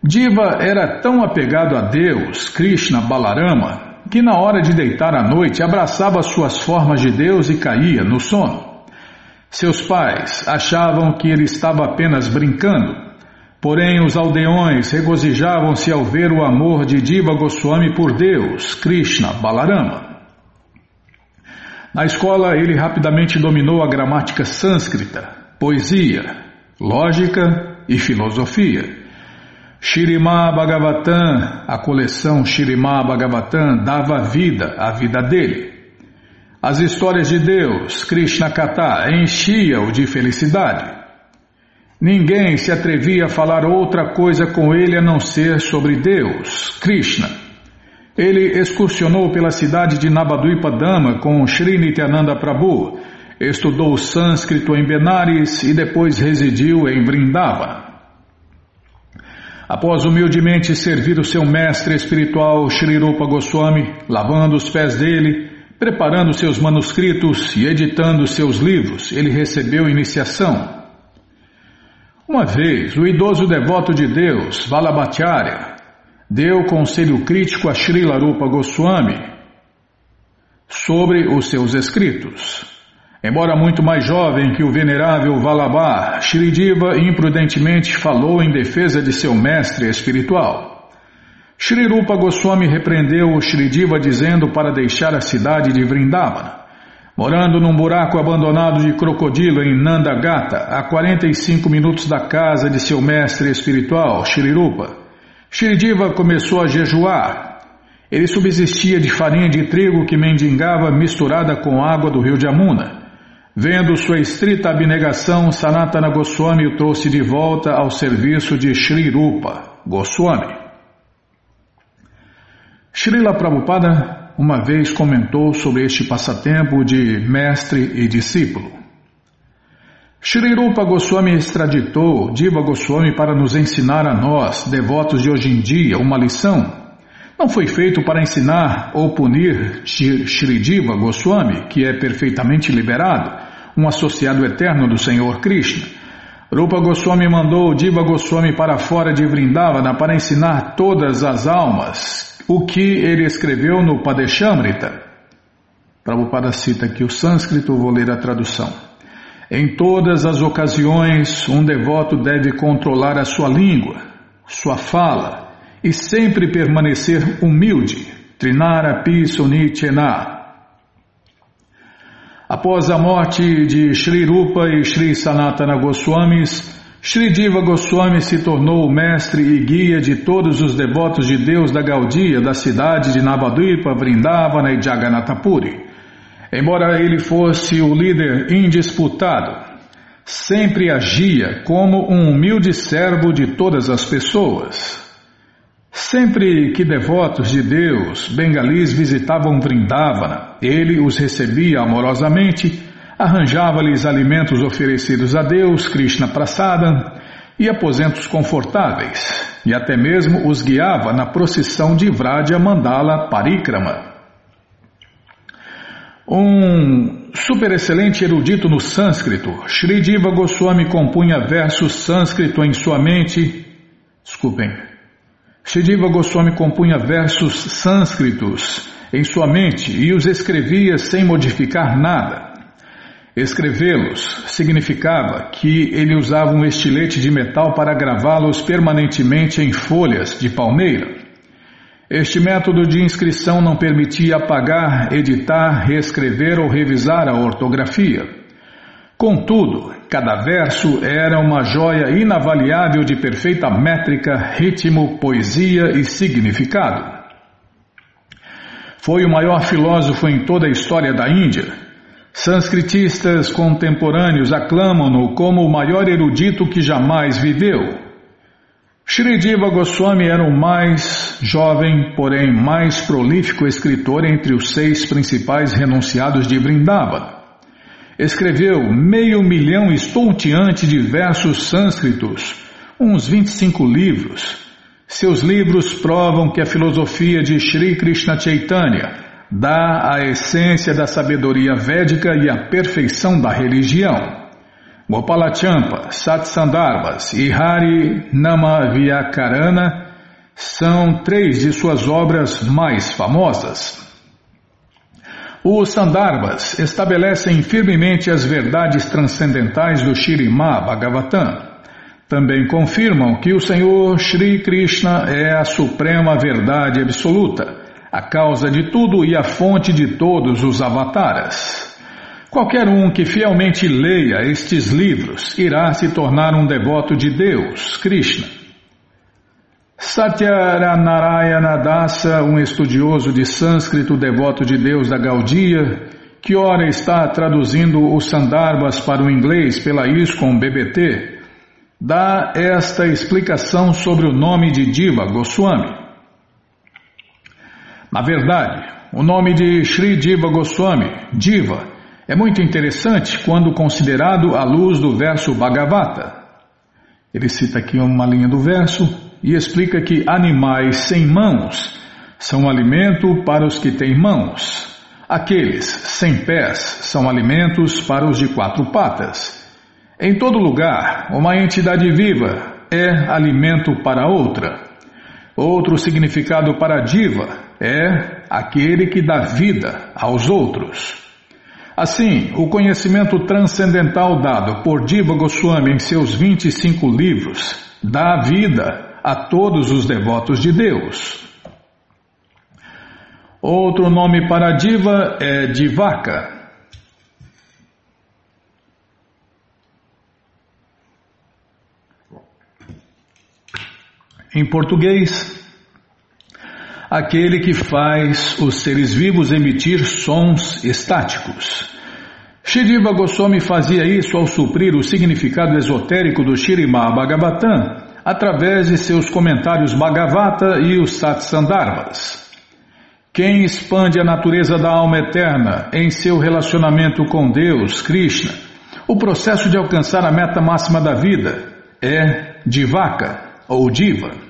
Diva era tão apegado a Deus, Krishna Balarama, que na hora de deitar à noite abraçava suas formas de Deus e caía no sono. Seus pais achavam que ele estava apenas brincando, porém os aldeões regozijavam-se ao ver o amor de Diva Goswami por Deus, Krishna Balarama. Na escola, ele rapidamente dominou a gramática sânscrita, poesia, lógica e filosofia. Shirima Bhagavatam, a coleção Shirima Bhagavatam, dava vida à vida dele. As histórias de Deus, Krishna Kata, enchia-o de felicidade. Ninguém se atrevia a falar outra coisa com ele a não ser sobre Deus, Krishna. Ele excursionou pela cidade de Nabadwipa Dama com Sri Nityananda Prabhu, estudou sânscrito em Benares e depois residiu em Vrindava. Após humildemente servir o seu mestre espiritual Sri Rupa Goswami, lavando os pés dele, preparando seus manuscritos e editando seus livros, ele recebeu iniciação. Uma vez, o idoso devoto de Deus, Valabhacharya, deu conselho crítico a Srila Rupa Goswami sobre os seus escritos. Embora muito mais jovem que o venerável Valabha, Shridiva imprudentemente falou em defesa de seu mestre espiritual. Shri Rupa Goswami repreendeu o Shridiva dizendo para deixar a cidade de Vrindavana. Morando num buraco abandonado de crocodilo em Nandagata, a 45 minutos da casa de seu mestre espiritual, Shri Rupa, Shridiva começou a jejuar. Ele subsistia de farinha de trigo que mendigava misturada com água do rio de Amuna. Vendo sua estrita abnegação, Sanatana Goswami o trouxe de volta ao serviço de Sri Rupa Goswami. Srila Prabhupada uma vez comentou sobre este passatempo de mestre e discípulo. Shri Rupa Goswami extraditou Diva Goswami para nos ensinar a nós, devotos de hoje em dia, uma lição. Não foi feito para ensinar ou punir Shri Diva Goswami, que é perfeitamente liberado, um associado eterno do Senhor Krishna. Rupa Goswami mandou Diva Goswami para fora de Vrindavana para ensinar todas as almas o que ele escreveu no Padeshamrita. Prabhupada cita aqui o sânscrito, vou ler a tradução. Em todas as ocasiões, um devoto deve controlar a sua língua, sua fala e sempre permanecer humilde. Trinara Pisunichena. Após a morte de Sri Rupa e Sri Sanatana Goswamis, Sri Diva Goswami se tornou o mestre e guia de todos os devotos de Deus da Gaudia da cidade de Navadvipa, Vrindavana e Jagannatha Puri. Embora ele fosse o líder indisputado, sempre agia como um humilde servo de todas as pessoas. Sempre que devotos de Deus bengalis visitavam Vrindavana, ele os recebia amorosamente, arranjava-lhes alimentos oferecidos a Deus, Krishna Prasada, e aposentos confortáveis, e até mesmo os guiava na procissão de Vraja Mandala Parikrama. Um superexcelente erudito no sânscrito, Sri Diva Goswami compunha versos sânscrito em sua mente. Desculpem. Sri Diva Goswami compunha versos sânscritos em sua mente e os escrevia sem modificar nada. Escrevê-los significava que ele usava um estilete de metal para gravá-los permanentemente em folhas de palmeira. Este método de inscrição não permitia apagar, editar, reescrever ou revisar a ortografia. Contudo, cada verso era uma joia inavaliável de perfeita métrica, ritmo, poesia e significado. Foi o maior filósofo em toda a história da Índia. Sanskritistas contemporâneos aclamam-no como o maior erudito que jamais viveu. Shri Diva Goswami era o mais jovem, porém mais prolífico escritor entre os seis principais renunciados de Vrindavan. Escreveu meio milhão estonteante de versos sânscritos, uns 25 livros. Seus livros provam que a filosofia de Shri Krishna Chaitanya dá a essência da sabedoria védica e a perfeição da religião. Gopalachampa, Satsandarbhas e Hari Namavyakarana são três de suas obras mais famosas. Os Sandarbhas estabelecem firmemente as verdades transcendentais do Shirimá Bhagavatam. Também confirmam que o Senhor Shri Krishna é a suprema verdade absoluta, a causa de tudo e a fonte de todos os avataras. Qualquer um que fielmente leia estes livros irá se tornar um devoto de Deus, Krishna. Satyaranarayana Dasa, um estudioso de sânscrito devoto de Deus da Gaudia, que ora está traduzindo os Sandarbhas para o inglês pela ISKCON BBT, dá esta explicação sobre o nome de Diva Goswami. Na verdade, o nome de Sri Diva Goswami, Diva, é muito interessante quando considerado à luz do verso Bhagavata. Ele cita aqui uma linha do verso e explica que animais sem mãos são alimento para os que têm mãos. Aqueles sem pés são alimentos para os de quatro patas. Em todo lugar, uma entidade viva é alimento para outra. Outro significado para diva é aquele que dá vida aos outros. Assim, o conhecimento transcendental dado por Diva Goswami em seus 25 livros dá vida a todos os devotos de Deus. Outro nome para Diva é Divaka. Em português, aquele que faz os seres vivos emitir sons estáticos. Shridiva Goswami fazia isso ao suprir o significado esotérico do Shirimá Bhagavatam através de seus comentários Bhagavata e os Satsandarbhas. Quem expande a natureza da alma eterna em seu relacionamento com Deus, Krishna, o processo de alcançar a meta máxima da vida é Divaka ou Diva.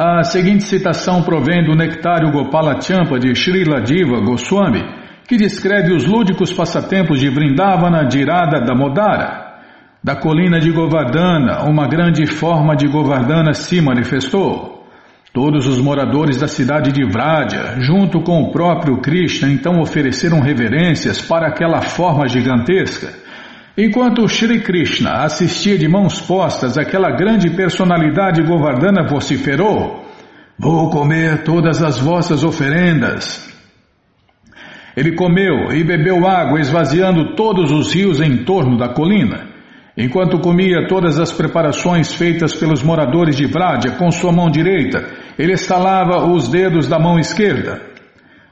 A seguinte citação provém do Nectário Gopala Champa de Srila Diva Goswami, que descreve os lúdicos passatempos de Vrindavana de Irada Damodara. Da colina de Govardhana, uma grande forma de Govardhana se manifestou. Todos os moradores da cidade de Vraja, junto com o próprio Krishna, então ofereceram reverências para aquela forma gigantesca Enquanto Shri Krishna assistia de mãos postas aquela grande personalidade govardana vociferou: Vou comer todas as vossas oferendas. Ele comeu e bebeu água, esvaziando todos os rios em torno da colina. Enquanto comia todas as preparações feitas pelos moradores de Vrádia com sua mão direita, ele estalava os dedos da mão esquerda.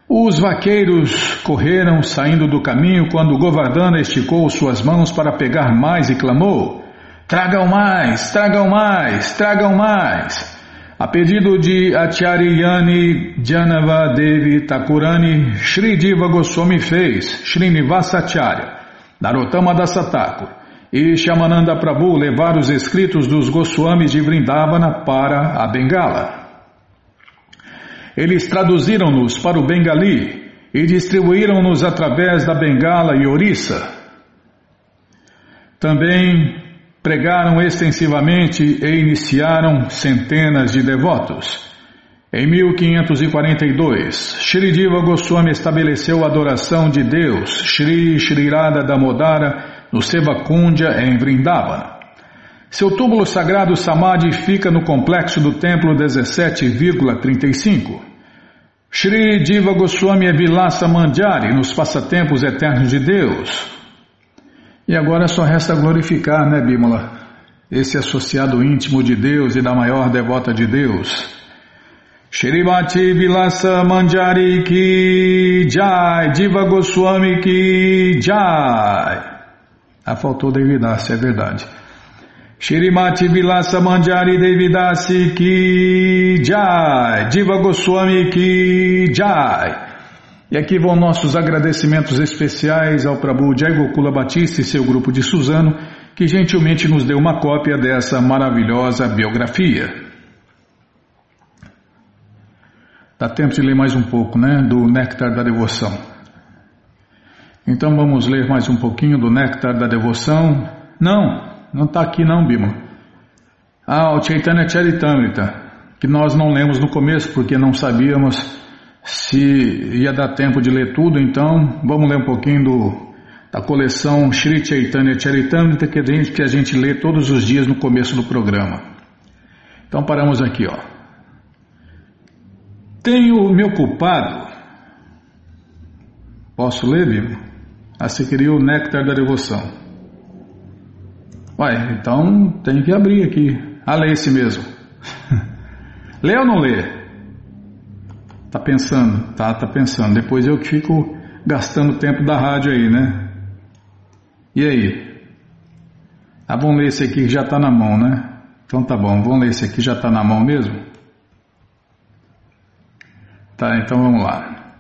Os vaqueiros correram saindo do caminho quando Govardhana esticou suas mãos para pegar mais e clamou: Tragam mais, tragam mais, tragam mais. A pedido de Acharyani Janava Devi Thakurani, Sri Diva Goswami fez Srinivasacharya, Narottama Dasatakur e Shamananda Prabhu levar os escritos dos Goswamis de Vrindavana para a Bengala. Eles traduziram-nos para o Bengali e distribuíram-nos através da Bengala e Orissa. Também pregaram extensivamente e iniciaram centenas de devotos. Em 1542, Shri Diva Goswami estabeleceu a adoração de Deus, Shri Shri Radha Damodara, no Sevakundya, em Vrindavana. Seu túmulo sagrado Samadhi fica no complexo do templo 17,35. Shri Diva Goswami é Vilasa Mandjari nos passatempos eternos de Deus. E agora só resta glorificar, né, Bímola? Esse associado íntimo de Deus e da maior devota de Deus. Shrimati Vilasa Manjari ki Jai, Diva Goswami ki Jai. Ah, faltou Devidasi, é verdade. Shrimati Vilasa Manjari Devidasi ki Jai, Diva Goswami ki Jai. E aqui vão nossos agradecimentos especiais ao Prabhu Jai Gokula Batista e seu grupo de Suzano, que gentilmente nos deu uma cópia dessa maravilhosa biografia. Dá tempo de ler mais um pouco, né? Do Néctar da Devoção. Então vamos ler mais um pouquinho do Néctar da Devoção. Não, não está aqui não, Bima. Ah, o Chaitanya Charitamrita, que nós não lemos no começo porque não sabíamos se ia dar tempo de ler tudo, então vamos ler um pouquinho do, da coleção Sri Chaitanya Charitamrita que a, gente, que a gente lê todos os dias no começo do programa. Então paramos aqui, ó. Tenho me ocupado. Posso ler, Bima? Ah, você queria o néctar da devoção. Uai, então tem que abrir aqui. Ah, lê esse mesmo. lê ou não lê? Tá pensando? Tá, tá pensando. Depois eu fico gastando tempo da rádio aí, né? E aí? Ah, vamos ler esse aqui que já está na mão, né? Então tá bom, vamos ler esse aqui já está na mão mesmo? Tá, então vamos lá.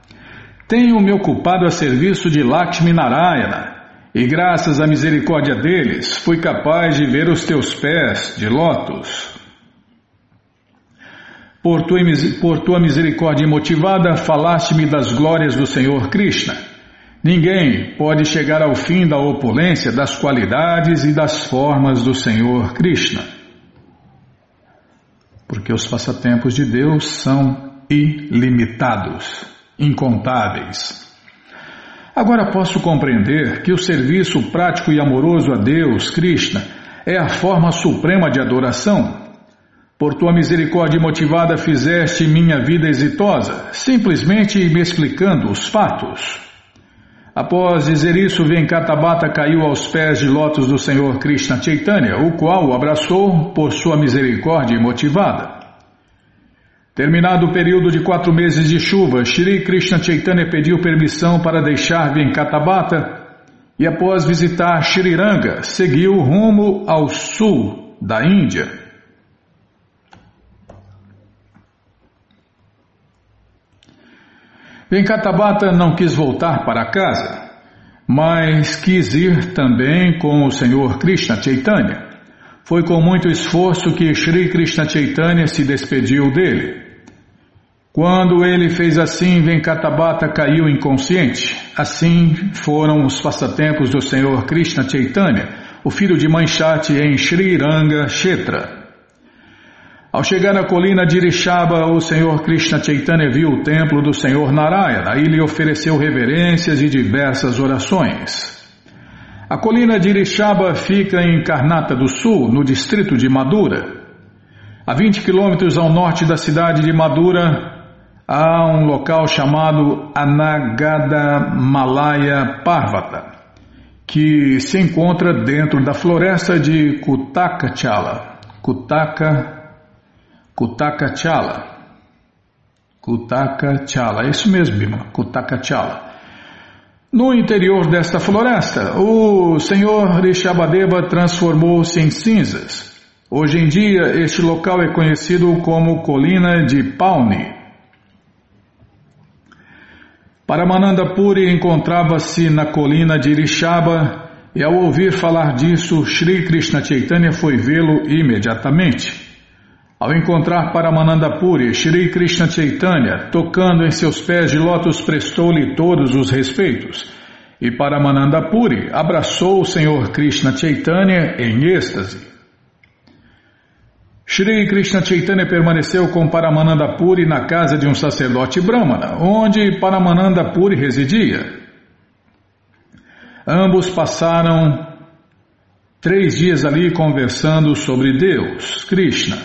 Tenho me ocupado a serviço de Lakshmi Narayana e graças à misericórdia deles fui capaz de ver os teus pés de lótus. Por tua, por tua misericórdia motivada, falaste-me das glórias do Senhor Krishna. Ninguém pode chegar ao fim da opulência das qualidades e das formas do Senhor Krishna. Porque os passatempos de Deus são ilimitados, incontáveis. Agora posso compreender que o serviço prático e amoroso a Deus, Krishna, é a forma suprema de adoração. Por tua misericórdia motivada fizeste minha vida exitosa, simplesmente me explicando os fatos. Após dizer isso, Venkatabata caiu aos pés de lótus do Senhor Krishna Chaitanya, o qual o abraçou por sua misericórdia motivada. Terminado o período de quatro meses de chuva, Shri Krishna Chaitanya pediu permissão para deixar Venkatabata e após visitar Shriranga, seguiu rumo ao sul da Índia. Venkatabata não quis voltar para casa, mas quis ir também com o Senhor Krishna Chaitanya. Foi com muito esforço que Shri Krishna Chaitanya se despediu dele. Quando ele fez assim, Venkatabata caiu inconsciente. Assim foram os passatempos do Senhor Krishna Chaitanya, o filho de Manchati em Sri Ranga Kshetra. Ao chegar na colina de Irishaba, o Senhor Krishna Chaitanya viu o templo do Senhor Narayana e lhe ofereceu reverências e diversas orações. A colina de Irishaba fica em Karnata do Sul, no distrito de Madura. A 20 quilômetros ao norte da cidade de Madura, há um local chamado Anagada Malaya Parvata, que se encontra dentro da floresta de Kutakachala. Kutaka, Kutakachala. Kutakachala, é isso mesmo, Bima, Kutakachala. No interior desta floresta, o senhor Rishabadeva transformou-se em cinzas. Hoje em dia, este local é conhecido como Colina de Pauni. Paramananda Puri encontrava-se na colina de Irishaba e ao ouvir falar disso, Sri Krishna Chaitanya foi vê-lo imediatamente. Ao encontrar Paramananda Puri, Shri Krishna Chaitanya, tocando em seus pés de lótus, prestou-lhe todos os respeitos. E Paramananda Puri abraçou o Senhor Krishna Chaitanya em êxtase. Shri Krishna Chaitanya permaneceu com Paramananda Puri na casa de um sacerdote brahmana, onde Paramananda Puri residia. Ambos passaram três dias ali conversando sobre Deus, Krishna.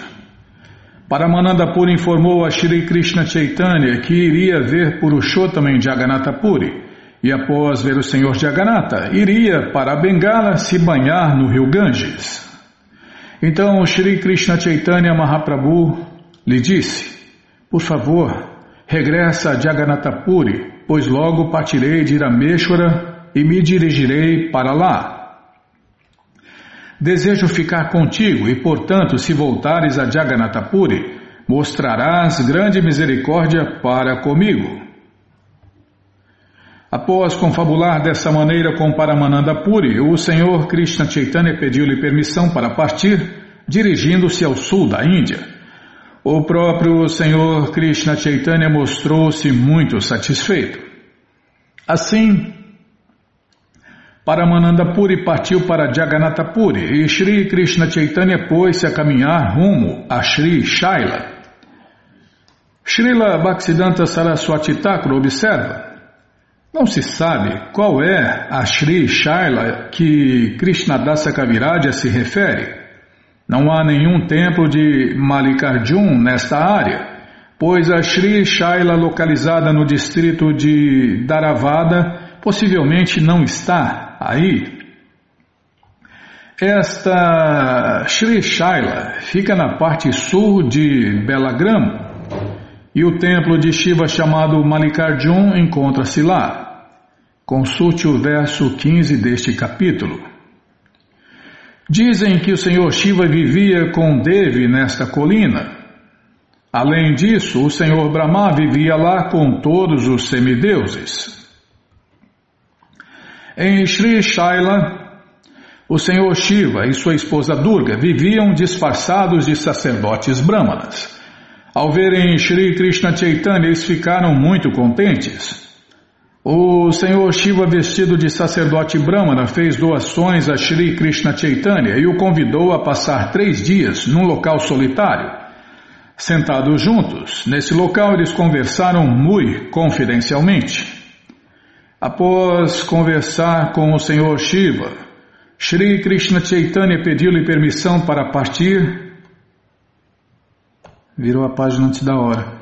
Paramananda Puri informou a Shri Krishna Chaitanya que iria ver Purushottam em Jagannatha Puri e após ver o Senhor Jagannatha, iria para Bengala se banhar no rio Ganges. Então Shri Krishna Chaitanya Mahaprabhu lhe disse, por favor, regressa a Jagannatha Puri, pois logo partirei de Rameshwara e me dirigirei para lá. Desejo ficar contigo e, portanto, se voltares a Jagannatapuri, mostrarás grande misericórdia para comigo. Após confabular dessa maneira com Paramananda Puri, o Senhor Krishna Chaitanya pediu-lhe permissão para partir, dirigindo-se ao sul da Índia. O próprio Senhor Krishna Chaitanya mostrou-se muito satisfeito. Assim, Paramananda Puri partiu para Jagannatha Puri e Sri Krishna Chaitanya pôs-se a caminhar rumo a Sri Shaila. Srila Bhaktisiddhanta Saraswati Thakur observa não se sabe qual é a Sri Shaila que Krishnadasa Kaviraja se refere. Não há nenhum templo de Malikarjun nesta área, pois a Sri Shaila localizada no distrito de Dharavada possivelmente não está Aí, esta Sri Shaila fica na parte sul de Belagram e o templo de Shiva chamado Malikarjun encontra-se lá. Consulte o verso 15 deste capítulo. Dizem que o Senhor Shiva vivia com Devi nesta colina. Além disso, o Senhor Brahma vivia lá com todos os semideuses. Em Sri Shaila, o senhor Shiva e sua esposa Durga viviam disfarçados de sacerdotes brahmanas. Ao verem Sri Krishna Chaitanya, eles ficaram muito contentes. O senhor Shiva, vestido de sacerdote brahmana, fez doações a Sri Krishna Chaitanya e o convidou a passar três dias num local solitário. Sentados juntos, nesse local eles conversaram muito confidencialmente. Após conversar com o Senhor Shiva, Shri Krishna Chaitanya pediu-lhe permissão para partir. Virou a página antes da hora.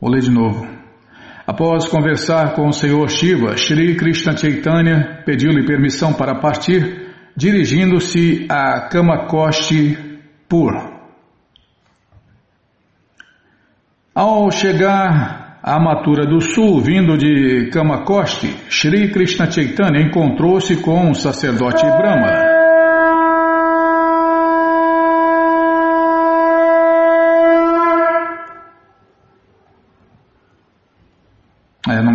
Vou ler de novo. Após conversar com o Senhor Shiva, Shri Krishna Chaitanya pediu-lhe permissão para partir, dirigindo-se a Kamakoshi Pur. Ao chegar a Matura do Sul, vindo de Kamakosti, Sri Krishna Chaitanya encontrou-se com um sacerdote Brahma.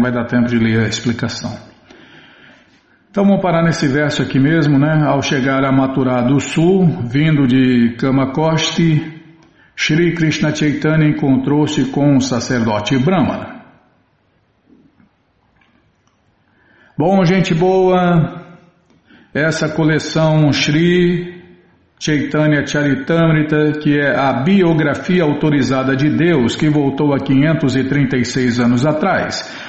Vai dar tempo de ler a explicação. Então vamos parar nesse verso aqui mesmo, né? Ao chegar a Maturá do Sul, vindo de Kamakosti, Shri Krishna Chaitanya encontrou-se com um sacerdote Brahmana. Bom, gente boa, essa coleção Shri Chaitanya Charitamrita, que é a biografia autorizada de Deus que voltou há 536 anos atrás,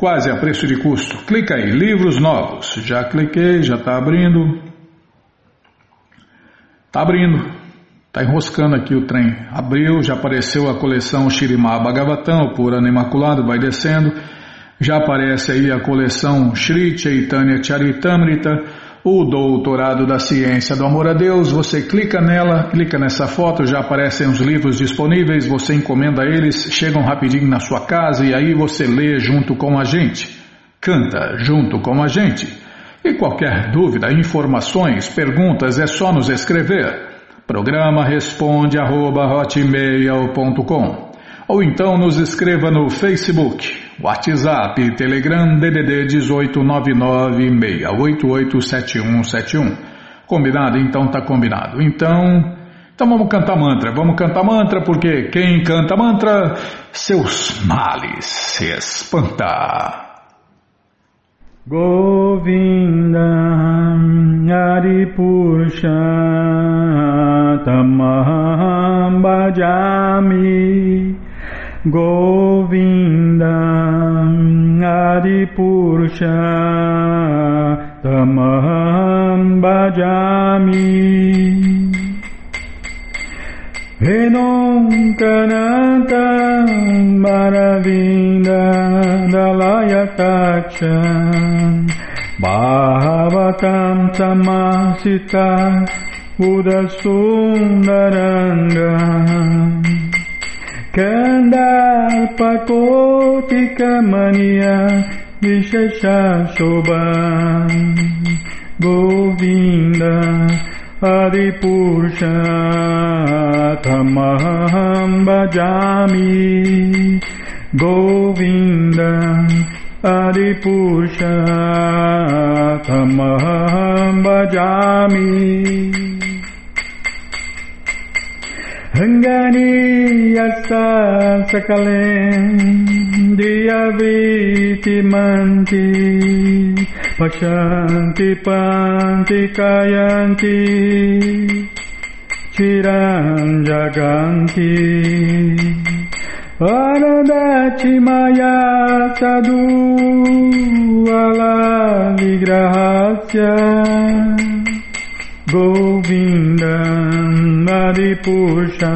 Quase a preço de custo. Clica aí, livros novos. Já cliquei, já está abrindo. Está abrindo. Está enroscando aqui o trem. Abriu, já apareceu a coleção Shirimá Bhagavatam, por ano imaculado, vai descendo. Já aparece aí a coleção Sri Chaitanya Charitamrita, o Doutorado da Ciência do Amor a Deus. Você clica nela, clica nessa foto, já aparecem os livros disponíveis, você encomenda eles, chegam rapidinho na sua casa e aí você lê junto com a gente. Canta junto com a gente. E qualquer dúvida, informações, perguntas, é só nos escrever. Programa responde arroba, ou então nos escreva no Facebook, WhatsApp, Telegram, DDD 18996887171. Combinado? Então tá combinado. Então, então vamos cantar mantra. Vamos cantar mantra porque quem canta mantra, seus males se espanta. Govinda Aripurusha Tamaham Bhajami Govinda Adi Purusha Tamaham Bhajami. Venom Kananta Baravinda Dalaya Taksha Bhavatam Tamasita Buddha Sundaranga Kandalpakotikamania Vishesha Shobha Govinda Adipurusha Tamaham Bhajami Govinda Adipurusha Tamaham Bhajami भृङ्गनीयसा सकलेन्द्रियवीतिमन्ति पशन्ति पान्ति कायन्ति चिरम् जगन्ति वरदचि मया तदूवला विग्रहस्य Govinda Maripusha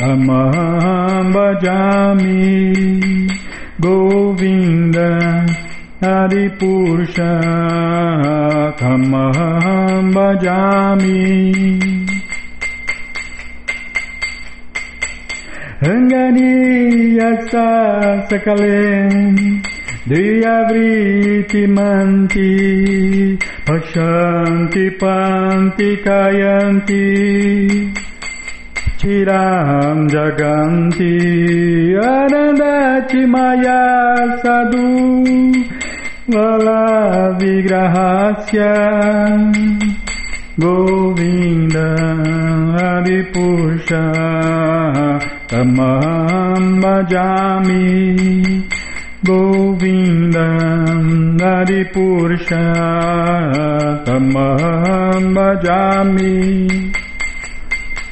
Amaham Bajami Govinda Haripurusha Kamaham Bajami Rangani Yaksa Sakale धियव्रीतिमन्ति पश्यन्ति पान्ति कायन्ति। चिरां जगन्ति अनदाचि माया सदु विग्रहस्य गोविन्द हरिपुरुष तमहं भजामि। गोविन्दम् हरिपुरुषतमहं भजामि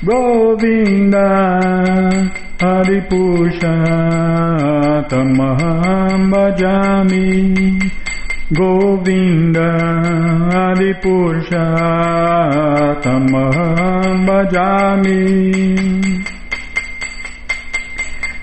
गोविन्द हरिपुरुषतमहं भजामि गोविन्द हरिपुरुषतमहं भजामि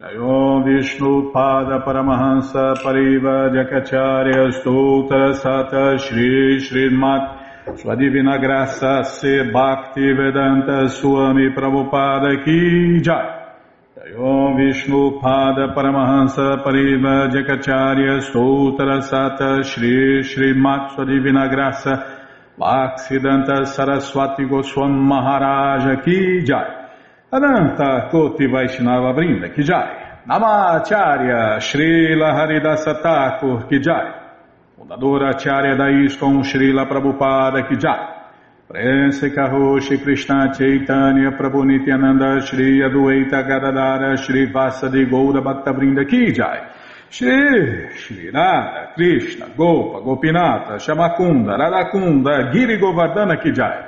Om Vishnu Pada Paramahansa Pariva Jakacharya Stoutra Sata Shri Srimat Sua Divina Graça Se Bhakti Vedanta Swami Prabhupada Ki Jai. Om Vishnu Pada Paramahansa Pariva Jakacharya Stoutra Sata Shri Srimat Sua Divina Graça Bhaksidanta Saraswati Goswam Maharaja Ki Jai Ananta Koti Vaishnava Brinda Kijai, Namacharya Srila Haridasa Thakur Kijai, Fundadora Acharya da Srila Prabhupada Kijai, Prense Kaho Shri Krishna Chaitanya Prabhu Nityananda Shri Adueta Gadadara Shri Vasadi Goura Bhaktavrinda Ki Jai. Shri Shri Radha Krishna Gopa Gopinata Shamakunda Radakunda Giri Govardhana Ki Jai